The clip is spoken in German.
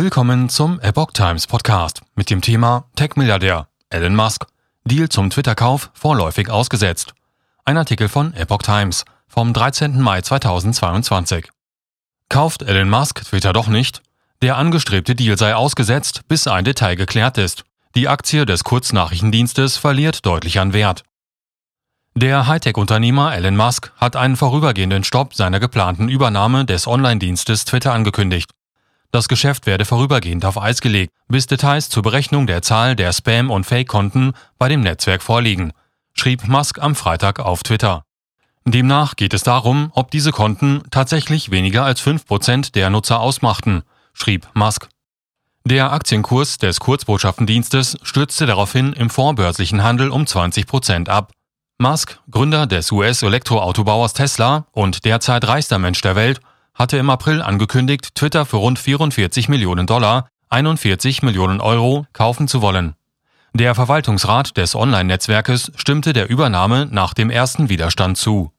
Willkommen zum Epoch Times Podcast mit dem Thema Tech-Milliardär Elon Musk. Deal zum Twitter-Kauf vorläufig ausgesetzt. Ein Artikel von Epoch Times vom 13. Mai 2022. Kauft Elon Musk Twitter doch nicht? Der angestrebte Deal sei ausgesetzt, bis ein Detail geklärt ist. Die Aktie des Kurznachrichtendienstes verliert deutlich an Wert. Der Hightech-Unternehmer Elon Musk hat einen vorübergehenden Stopp seiner geplanten Übernahme des Online-Dienstes Twitter angekündigt. Das Geschäft werde vorübergehend auf Eis gelegt, bis Details zur Berechnung der Zahl der Spam- und Fake-Konten bei dem Netzwerk vorliegen, schrieb Musk am Freitag auf Twitter. Demnach geht es darum, ob diese Konten tatsächlich weniger als 5% der Nutzer ausmachten, schrieb Musk. Der Aktienkurs des Kurzbotschaftendienstes stürzte daraufhin im vorbörslichen Handel um 20% ab. Musk, Gründer des US-Elektroautobauers Tesla und derzeit reichster Mensch der Welt, hatte im April angekündigt, Twitter für rund 44 Millionen Dollar, 41 Millionen Euro kaufen zu wollen. Der Verwaltungsrat des Online-Netzwerkes stimmte der Übernahme nach dem ersten Widerstand zu